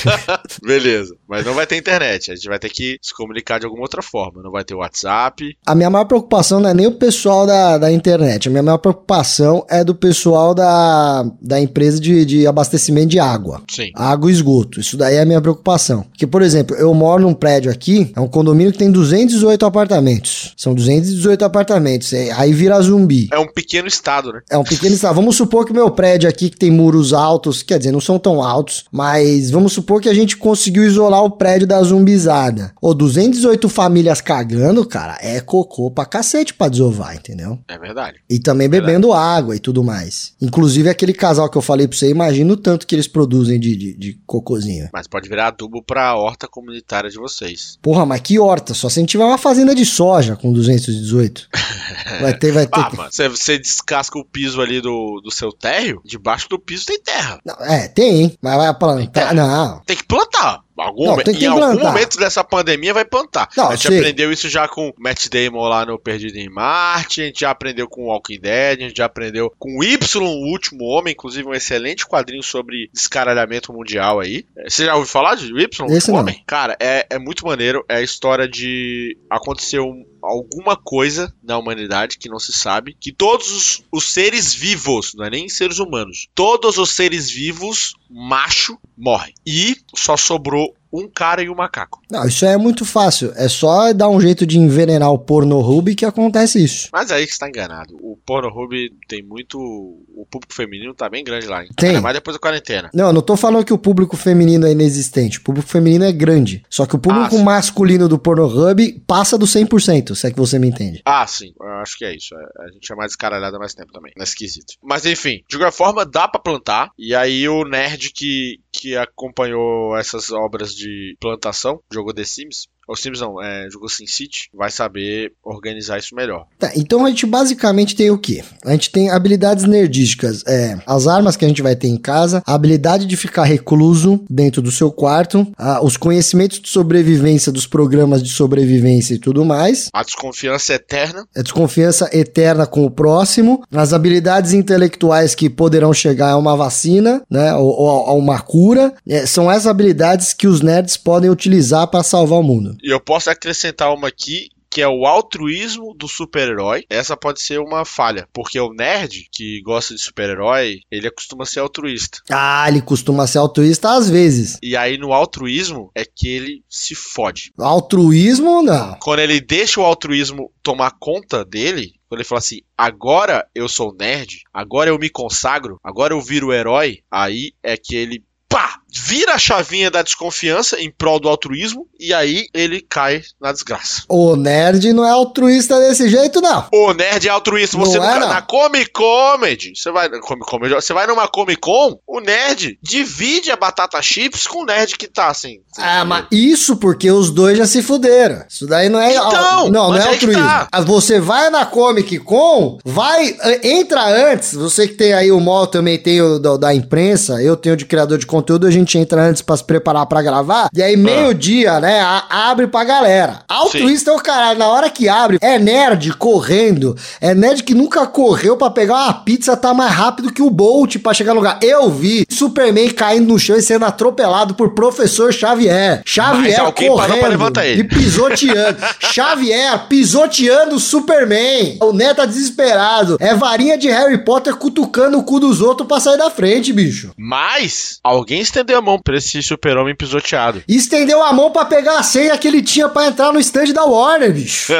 [LAUGHS] Beleza. Mas não vai ter internet. A gente vai ter que se comunicar de alguma outra forma. Não vai ter WhatsApp. A minha maior preocupação não é nem o pessoal da, da internet. A minha maior preocupação é do pessoal da, da empresa de, de abastecimento de água. Sim. Água e esgoto. Isso daí é a minha preocupação. Porque, por exemplo, eu moro num prédio aqui, é um condomínio que tem 218 apartamentos. São 218 apartamentos. é- Aí vira zumbi. É um pequeno estado, né? É um pequeno estado. Vamos supor que o meu prédio aqui, que tem muros altos, quer dizer, não são tão altos, mas vamos supor que a gente conseguiu isolar o prédio da zumbizada. Ô, 218 famílias cagando, cara, é cocô pra cacete pra desovar, entendeu? É verdade. E também bebendo água e tudo mais. Inclusive aquele casal que eu falei pra você, imagina o tanto que eles produzem de, de, de cocôzinho. Mas pode virar adubo pra horta comunitária de vocês. Porra, mas que horta, só se a gente tiver uma fazenda de soja com 218. [LAUGHS] Vai ter, vai ter. Ah, mano, você, você descasca o piso ali do, do seu térreo, debaixo do piso tem terra. Não, é, tem, hein? Mas vai plantar. Não, Tem que plantar. Algum, Não, em algum plantar. momento dessa pandemia vai plantar. Não, a gente aprendeu isso já com Matt Damon lá no Perdido em Marte, a gente já aprendeu com Walking Dead, a gente já aprendeu com Y, o Último Homem, inclusive um excelente quadrinho sobre descaralhamento mundial aí. É, Você já ouviu falar de Y, o Esse não. Homem? Cara, é, é muito maneiro. É a história de aconteceu alguma coisa na humanidade que não se sabe, que todos os, os seres vivos, não é nem seres humanos, todos os seres vivos, macho, morrem. E só sobrou out um cara e um macaco. Não, isso é muito fácil. É só dar um jeito de envenenar o Pornhub que acontece isso. Mas aí que você tá enganado. O Pornhub tem muito. O público feminino tá bem grande lá, hein? Tem. Ainda mais depois da quarentena. Não, eu não tô falando que o público feminino é inexistente. O público feminino é grande. Só que o público Ah, masculino do Pornhub passa do 100%, se é que você me entende. Ah, sim. Eu acho que é isso. É- A gente é mais descaralhado há mais tempo também. Não é esquisito. Mas enfim, de qualquer forma, dá pra plantar. E aí o nerd que, que acompanhou essas obras de plantação, jogou The Sims. Ou Sims não, é, jogou SimCity, vai saber organizar isso melhor. Tá, então a gente basicamente tem o quê? A gente tem habilidades nerdísticas, é, as armas que a gente vai ter em casa, a habilidade de ficar recluso dentro do seu quarto, a, os conhecimentos de sobrevivência dos programas de sobrevivência e tudo mais. A desconfiança eterna. A desconfiança eterna com o próximo, as habilidades intelectuais que poderão chegar a uma vacina, né, ou, ou a uma cura, é, são essas habilidades que os nerds podem utilizar para salvar o mundo. E eu posso acrescentar uma aqui que é o altruísmo do super-herói. Essa pode ser uma falha, porque o nerd que gosta de super-herói, ele costuma ser altruísta. Ah, ele costuma ser altruísta às vezes. E aí no altruísmo é que ele se fode. Altruísmo não. Quando ele deixa o altruísmo tomar conta dele, quando ele fala assim, agora eu sou nerd, agora eu me consagro, agora eu viro herói, aí é que ele pá, vira a chavinha da desconfiança em prol do altruísmo e aí ele cai na desgraça. O nerd não é altruísta desse jeito, não. O nerd é altruísta. Você Não é, não. na Comic Comedy, você vai Comic Comedy, você vai numa Comic Con, o nerd divide a batata chips com o nerd que tá assim. Ah, mas isso porque os dois já se fuderam. Isso daí não é. Então, não, não é altruísmo. tá. Ah, Você vai na Comic Con, vai, eh, entra antes. Você que tem aí o mall também tem o da, da imprensa, eu tenho de criador de conteúdo, a gente entra antes pra se preparar pra gravar. E aí, Ah. meio-dia, né, a- abre pra galera. Altruísta é o caralho. Na hora que abre, é nerd correndo. É nerd que nunca correu pra pegar uma pizza, tá mais rápido que o Bolt pra chegar no lugar. Eu vi Superman caindo no chão e sendo atropelado por professor Xavier. Xavier Mas correndo e pisoteando. [LAUGHS] Xavier pisoteando o Superman. O Neto tá desesperado. É varinha de Harry Potter cutucando o cu dos outros pra sair da frente, bicho. Mas alguém estendeu a mão pra esse super-homem pisoteado. E estendeu a mão pra pegar a senha que ele tinha pra entrar no stand da Warner, bicho.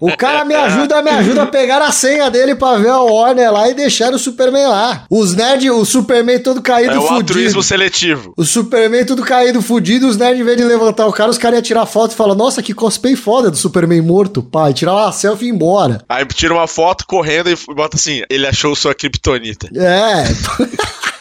O cara me ajuda, me ajuda a pegar a senha dele pra ver a Warner lá e deixar o Superman lá. Os nerds, o Superman todo caído, É o fudido. altruísmo seletivo. O Superman tudo caído, fudido, os nerds, em vez de levantar o cara, os caras iam tirar foto e falar, nossa, que cosplay foda do Superman morto, pai. Tirar uma selfie e ir embora. Aí tira uma foto correndo e bota assim: ele achou sua kriptonita. É, [LAUGHS]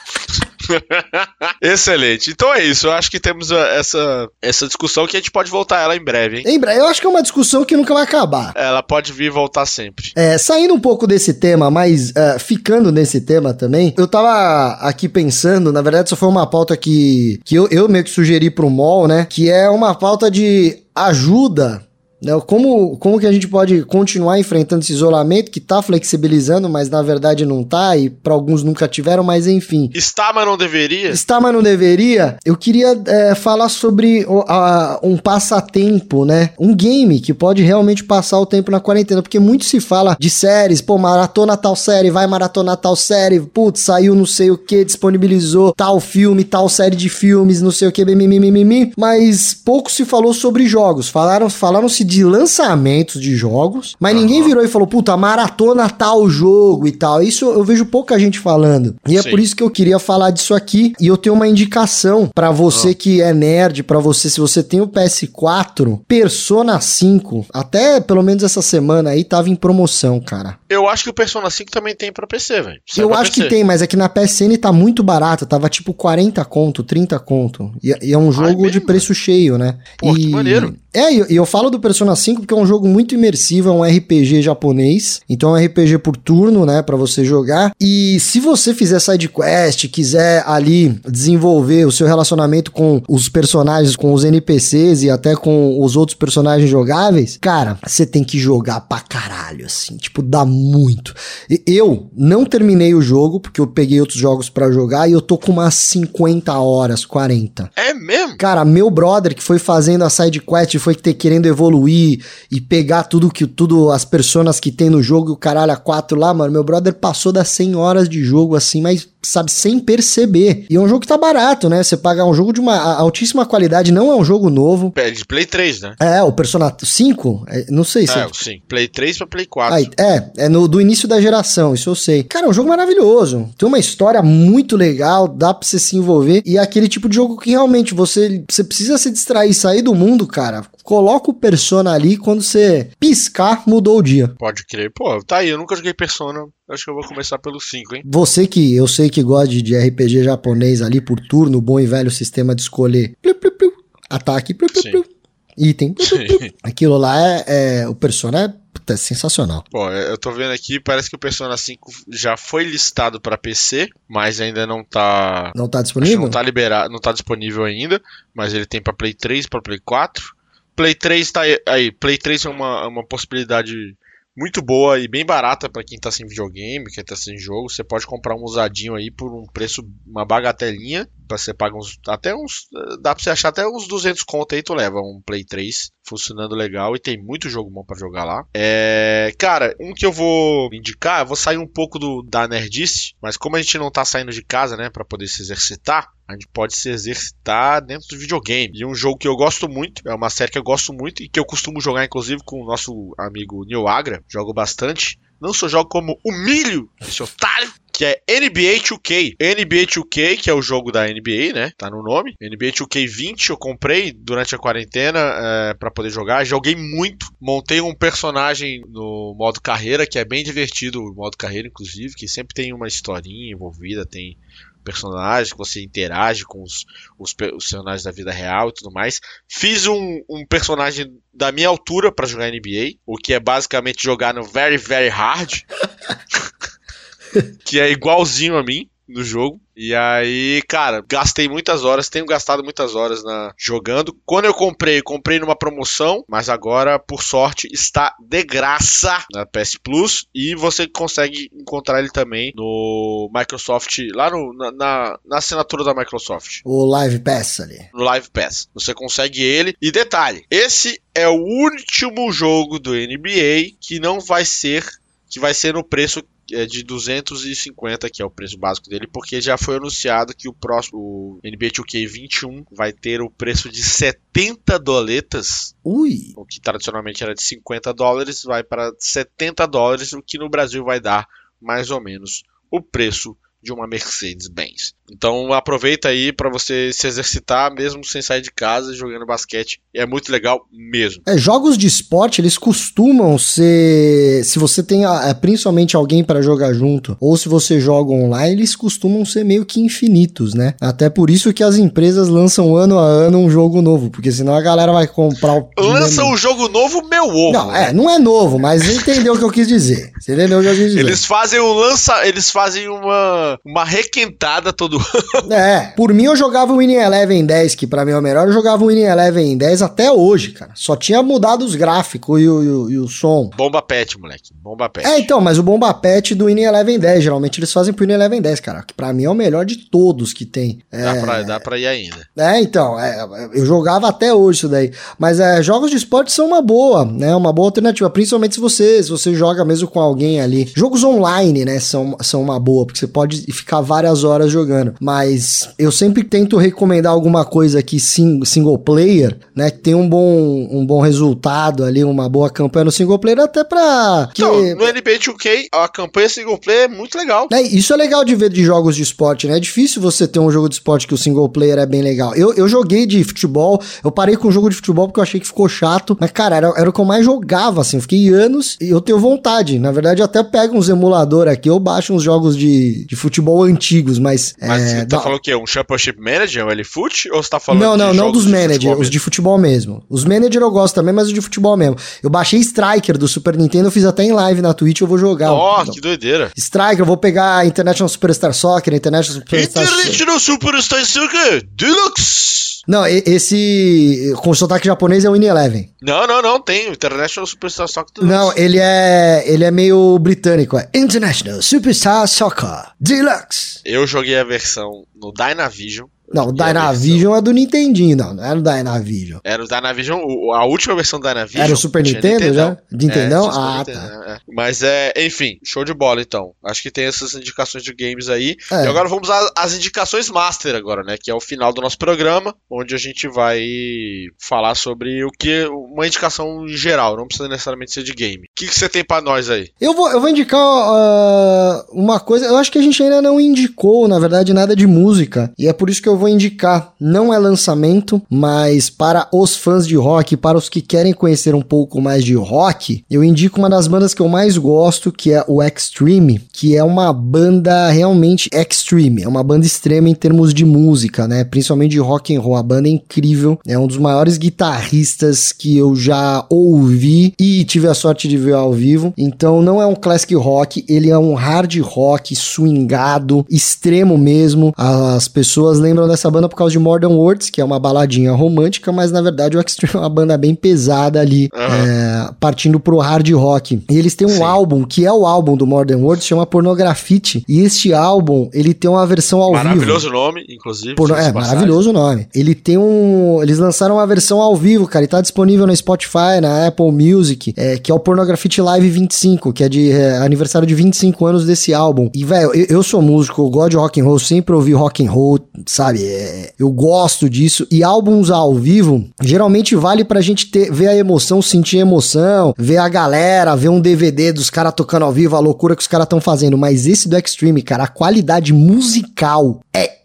[LAUGHS] Excelente. Então é isso. Eu acho que temos ah, essa, essa discussão que a gente pode voltar ela em breve, hein? em breve, eu acho que é uma discussão que nunca vai acabar. Ela pode vir e voltar sempre. É, saindo um pouco desse tema, mas é, ficando nesse tema também, eu tava aqui pensando, na verdade, isso foi uma pauta que, que eu, eu meio que sugeri pro MOL, né? Que é uma pauta de ajuda. Né, como, como que a gente pode continuar enfrentando esse isolamento que tá flexibilizando, mas na verdade não tá, e para alguns nunca tiveram, mas enfim. Está, mas não deveria? Está, mas não deveria. Eu queria é, falar sobre o- a- um passatempo, né? Um game que pode realmente passar o tempo na quarentena, porque muito se fala de séries, pô, maratona tal série, vai maratonar tal série, putz, saiu não sei o que, disponibilizou tal filme, tal série de filmes, não sei o que, mimimi, mas pouco se falou sobre jogos. Falaram, falaram-se de lançamentos de jogos, mas ninguém virou e falou, puta, maratona tal jogo e tal. Isso eu vejo pouca gente falando. E é Sim. por isso que eu queria falar disso aqui. E eu tenho uma indicação pra você que é nerd, pra você, se você tem o PS4, Persona 5, até pelo menos essa semana aí tava em promoção, cara. Eu acho que o Persona 5 também tem pra PC, velho. Sai eu acho que PC. tem, mas é que na PSN tá muito barato, tava tipo 40 conto, 30 conto. E, e é um jogo de mesmo? preço cheio, né? Pô, e... que maneiro. É, e eu, eu falo do Persona 5 porque é um jogo muito imersivo, é um RPG japonês. Então é um RPG por turno, né, Pra você jogar. E se você fizer side quest, quiser ali desenvolver o seu relacionamento com os personagens, com os NPCs e até com os outros personagens jogáveis, cara, você tem que jogar pra caralho, assim, tipo, dá muito. E- Eu não terminei o jogo porque eu peguei outros jogos pra jogar e eu tô com umas 50 horas, 40. É mesmo? Cara, meu brother que foi fazendo a side quest, foi ter querendo evoluir e pegar tudo que tudo as personas que tem no jogo, e o caralho a quatro lá, mano, meu brother passou das 100 horas de jogo assim, mas sabe sem perceber. E é um jogo que tá barato, né? Você pagar um jogo de uma altíssima qualidade, não é um jogo novo. É de Play 3, né? É, o Persona 5, é, não sei se É, sim. Play 3 pra Play 4. Aí, é, é no, do início da geração, isso eu sei. Cara, é um jogo maravilhoso. Tem uma história muito legal, dá pra você se envolver. E é aquele tipo de jogo que realmente você, você precisa se distrair, sair do mundo, cara. Coloca o Persona ali, quando você piscar, mudou o dia. Pode crer. Pô, tá aí. Eu nunca joguei Persona. Acho que eu vou começar pelo 5, hein? Você que eu sei que gosta de, RPG japonês ali por turno, bom e velho sistema de escolher. Pliu, pliu, pliu. ataque, item. [LAUGHS] Aquilo lá é, é- O Persona é, é sensacional. Bom, eu tô vendo aqui, parece que o Persona 5 já foi listado pra PC, mas ainda não tá. Não tá disponível? não tá liberado, não tá disponível ainda, mas ele tem pra Play 3, pra Play 4. Play 3 tá aí, Play 3 é uma, é uma possibilidade muito boa e bem barata pra quem tá sem videogame, quem tá sem jogo. Você pode comprar um usadinho aí por um preço, uma bagatelinha, você pagar uns, até uns, dá pra você achar até uns 200 conto aí, tu leva um Play 3 funcionando legal e tem muito jogo bom pra jogar lá. É, cara, um que eu vou indicar, eu vou sair um pouco do, da nerdice, mas como a gente não tá saindo de casa, né, pra poder se exercitar, a gente pode se exercitar dentro do videogame. E um jogo que eu gosto muito, é uma série que eu gosto muito e que eu costumo jogar inclusive com o nosso amigo Neil Agra, jogo bastante. Só jogo como humilho esse otário, que é NBA 2K. NBA 2K, que é o jogo da NBA, né? Tá no nome. NBA 2K 20 eu comprei durante a quarentena é, para poder jogar. Joguei muito. Montei um personagem no modo carreira, que é bem divertido o modo carreira, inclusive, que sempre tem uma historinha envolvida, tem personagem que você interage com os, os, os personagens da vida real e tudo mais. Fiz um, um personagem da minha altura pra jogar NBA, o que é basicamente jogar no Very Very Hard, [LAUGHS] que é igualzinho a mim no jogo. E aí, cara, gastei muitas horas, tenho gastado muitas horas na jogando. Quando eu comprei, comprei numa promoção, mas agora, por sorte, está de graça na PS Plus e você consegue encontrar ele também no Microsoft, lá no, na, na, na assinatura da Microsoft O Live Pass ali. no Live Pass. Você consegue ele. E detalhe, esse é o último jogo do NBA que não vai ser que vai ser no preço é, de 250, que é o preço básico dele, porque já foi anunciado que o próximo o NBA 2K 21 vai ter o preço de 70 doletas, Ui. o que tradicionalmente era de 50 dólares, vai para 70 dólares, o que no Brasil vai dar mais ou menos o preço de uma Mercedes-Benz. Então aproveita aí para você se exercitar mesmo sem sair de casa jogando basquete. É muito legal mesmo. É, jogos de esporte, eles costumam ser. Se você tem é, principalmente alguém pra jogar junto, ou se você joga online, eles costumam ser meio que infinitos, né? Até por isso que as empresas lançam ano a ano um jogo novo, porque senão a galera vai comprar o. Lança um jogo novo, meu ovo. Não, é, não é novo, mas entendeu o que eu quis dizer. Você entendeu o que eu quis dizer? Eles fazem um lança, eles fazem uma uma requentada todo [LAUGHS] É, por mim eu jogava o Winning Eleven 10, que pra mim é o melhor, eu jogava o Winning Eleven 10 até hoje, cara. Só tinha mudado os gráficos e o, e o, e o som. bomba pet, moleque. Bomba pet. É, então, mas o Bomba Pet do Winning Eleven 10, geralmente eles fazem pro Winning Eleven 10, cara, que pra mim é o melhor de todos que tem. É, Dá, pra, dá pra ir ainda. é, então, é, eu jogava até hoje isso daí. Mas é, jogos de esporte são uma boa, né? Uma boa alternativa, principalmente se você, se você joga mesmo com alguém ali. Jogos online, né, são, são uma boa, porque você pode ficar várias horas jogando. Mas eu sempre tento recomendar alguma coisa aqui sing, single player, né? Que tem um bom, um bom resultado ali, uma boa campanha no single player, até pra. Que, Então, no NBA 2K, a campanha single player é muito legal. né, isso é legal de ver de jogos de esporte, né? É difícil você ter um jogo de esporte que o single player é bem legal. Eu, eu joguei de futebol, eu parei com o jogo de futebol porque eu achei que ficou chato, mas, cara, era, era o que eu mais jogava, assim. Eu fiquei anos e eu tenho vontade. Na verdade, eu até pego uns emuladores aqui, eu baixo uns jogos de, de futebol antigos, mas. Mas é, você tá dá- falando o quê? Um Championship Manager, um L-Foot? Ou você tá falando não, não, não dos de manager, futebol os de futebol mesmo. Os manager eu gosto também, mas os de futebol mesmo. Eu baixei Striker do Super Nintendo, eu fiz até em live na Twitch, eu vou jogar. Ó, Não. que doideira. Striker, eu vou pegar International Superstar Soccer, International Superstar Soccer. International Superstar Soccer Deluxe! Não, esse com sotaque japonês é o Win Eleven. Não, não, não, tem. International Superstar Soccer Deluxe. Não, ele é ele é meio britânico, é International Superstar Soccer Deluxe. Eu joguei a versão no Dynavision. Não, o Dynavision é do Nintendinho, não, não era o Dynavision. Era o Dynavision, a última versão do Dynavision. Era o Super Nintendo já? Nintendão? É, Ah, Nintendo, tá. é, é. Mas é, enfim, show de bola então. Acho que tem essas indicações de games aí. É. E agora vamos às, indicações Master agora, né? Que é o final do nosso programa, onde a gente vai falar sobre o que. Uma indicação em geral, não precisa necessariamente ser de game. O que, que você tem pra nós aí? Eu vou, eu vou indicar ah, uma coisa, eu acho que a gente ainda não indicou, na verdade, nada de música. E é por isso que eu vou vou indicar não é lançamento, mas para os fãs de rock, para os que querem conhecer um pouco mais de rock, eu indico uma das bandas que eu mais gosto, que é o Extreme, que é uma banda realmente extreme, é uma banda extrema em termos de música, né? Principalmente de rock and roll. A banda é incrível, é um dos maiores guitarristas que eu já ouvi e tive a sorte de ver ao vivo. Então não é um classic rock, ele é um hard rock swingado, extremo mesmo. As pessoas lembram dessa banda por causa de Modern Words, que é uma baladinha romântica, mas na verdade o Extreme é uma banda bem pesada ali, uhum. é, partindo pro hard rock. E eles têm um Sim. álbum, que é o álbum do Modern Words, chama Pornografite. E este álbum, ele tem uma versão ao maravilhoso vivo. Maravilhoso nome, inclusive. Por, é, maravilhoso nome. Ele tem um. Eles lançaram uma versão ao vivo, cara, e tá disponível no Spotify, na Apple Music, é, que é o Pornografite Live 25, que é de é, aniversário de 25 anos desse álbum. E, velho, eu, eu, sou músico, eu gosto de rock and roll, sempre ouvi rock and roll, sabe? É, eu gosto disso. E álbuns ao vivo, geralmente vale pra gente ter, ver a emoção, sentir a emoção, ver a galera, ver um DVD dos caras tocando ao vivo, a loucura que os caras estão fazendo. Mas esse do Extreme, cara, a qualidade musical é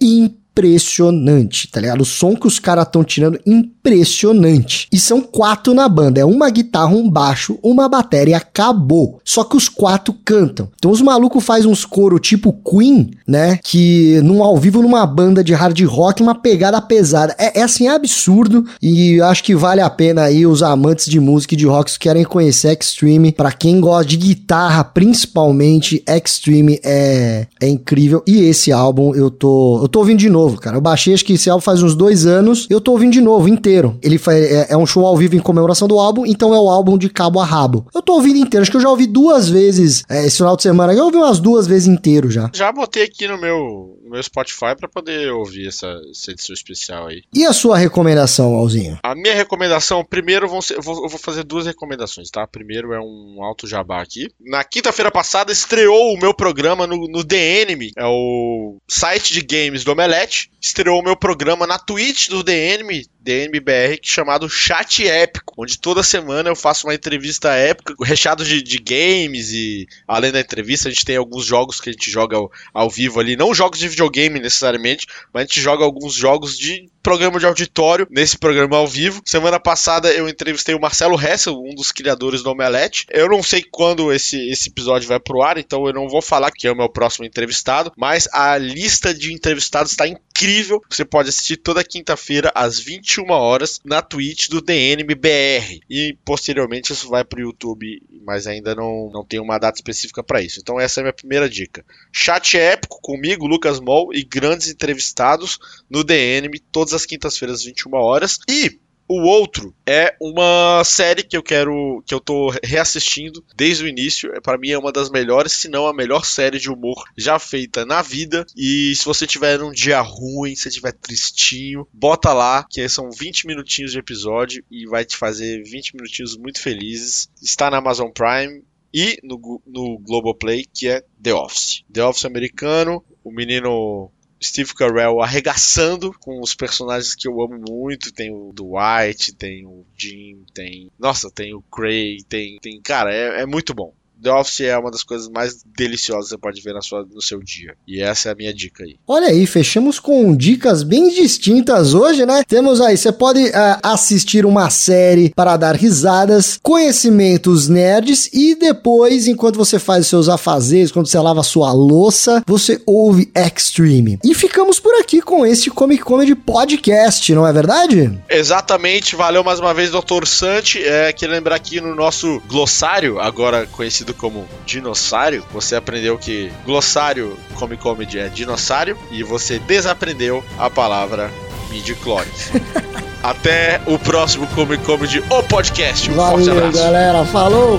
impressionante, tá ligado? O som que os caras estão tirando, impressionante. E são quatro na banda: é uma guitarra, um baixo, uma bateria, acabou. Só que os quatro cantam. Então os malucos faz uns coro tipo Queen, né? Que num ao vivo numa banda de hard rock, uma pegada pesada. É, é assim, é absurdo. E acho que vale a pena aí os amantes de música e de rock que querem conhecer Extreme. Para quem gosta de guitarra, principalmente, Extreme é, é incrível. E esse álbum eu tô, eu tô ouvindo de novo, cara. Eu baixei acho que esse álbum faz uns dois anos. Eu tô ouvindo de novo, inteiro. Ele é, é, um show ao vivo em comemoração do álbum, então é o álbum de cabo a rabo. Eu tô ouvindo inteiro, acho que eu já ouvi duas vezes é, esse final de semana. Eu ouvi umas duas vezes inteiro já. Já botei aqui no meu, no meu Spotify para poder ouvir essa, essa, edição especial aí. E a sua recomendação, Alzinho? A minha recomendação, primeiro vão ser, eu, vou, eu vou fazer duas recomendações, tá? Primeiro é um alto jabá aqui. Na quinta-feira passada estreou o meu programa no, no The Enemy, é o site de games do Omelete. Estreou o meu programa na Twitch do The Enemy, DNBR chamado Chat Épico, onde toda semana eu faço uma entrevista épica, recheado de, de, games e além da entrevista a gente tem alguns jogos que a gente joga ao, ao, vivo ali, não jogos de videogame necessariamente, mas a gente joga alguns jogos de programa de auditório nesse programa ao vivo. Semana passada eu entrevistei o Marcelo Hessel, um dos criadores do Omelete. Eu não sei quando esse, esse episódio vai pro ar, então eu não vou falar que é o meu próximo entrevistado, mas a lista de entrevistados está incrível. Você pode assistir toda quinta-feira às 21 horas na Twitch do DNMBR e posteriormente isso vai pro YouTube, mas ainda não, não tem uma data específica para isso. Então essa é a minha primeira dica. Chat épico comigo, Lucas Mol e grandes entrevistados no DNM todas as quintas-feiras às 21 horas e o outro é uma série que eu quero, que eu tô reassistindo desde o início. É, para mim é uma das melhores, se não a melhor série de humor já feita na vida. E se você tiver um dia ruim, se tiver tristinho, bota lá, que são 20 minutinhos de episódio e vai te fazer 20 minutinhos muito felizes. Está na Amazon Prime e no, no Globoplay, que é The Office. The Office americano, o menino Steve Carell arregaçando com os personagens que eu amo muito. Tem o Dwight, tem o Jim, tem. Nossa, tem o Craig, tem. tem cara, é, é muito bom. The Office é uma das coisas mais deliciosas que você pode ver na sua, no seu dia. E essa é a minha dica aí. Olha aí, fechamos com dicas bem distintas hoje, né? Temos aí, você pode uh, assistir uma série para dar risadas, conhecimentos nerds e depois, enquanto você faz os seus afazeres, quando você lava a sua louça, você ouve Extreme. E ficamos por aqui com este Comic Comedy Podcast, não é verdade? Exatamente, valeu mais uma vez, Dr. Santi. É, queria lembrar aqui no nosso glossário, agora conhecido conhecido como dinossário, você aprendeu que glossário come comedy é dinossário e você desaprendeu a palavra midi-clones. [LAUGHS] Até o próximo Come Comedy, o podcast. Um Valeu, forte abraço. galera. Falou!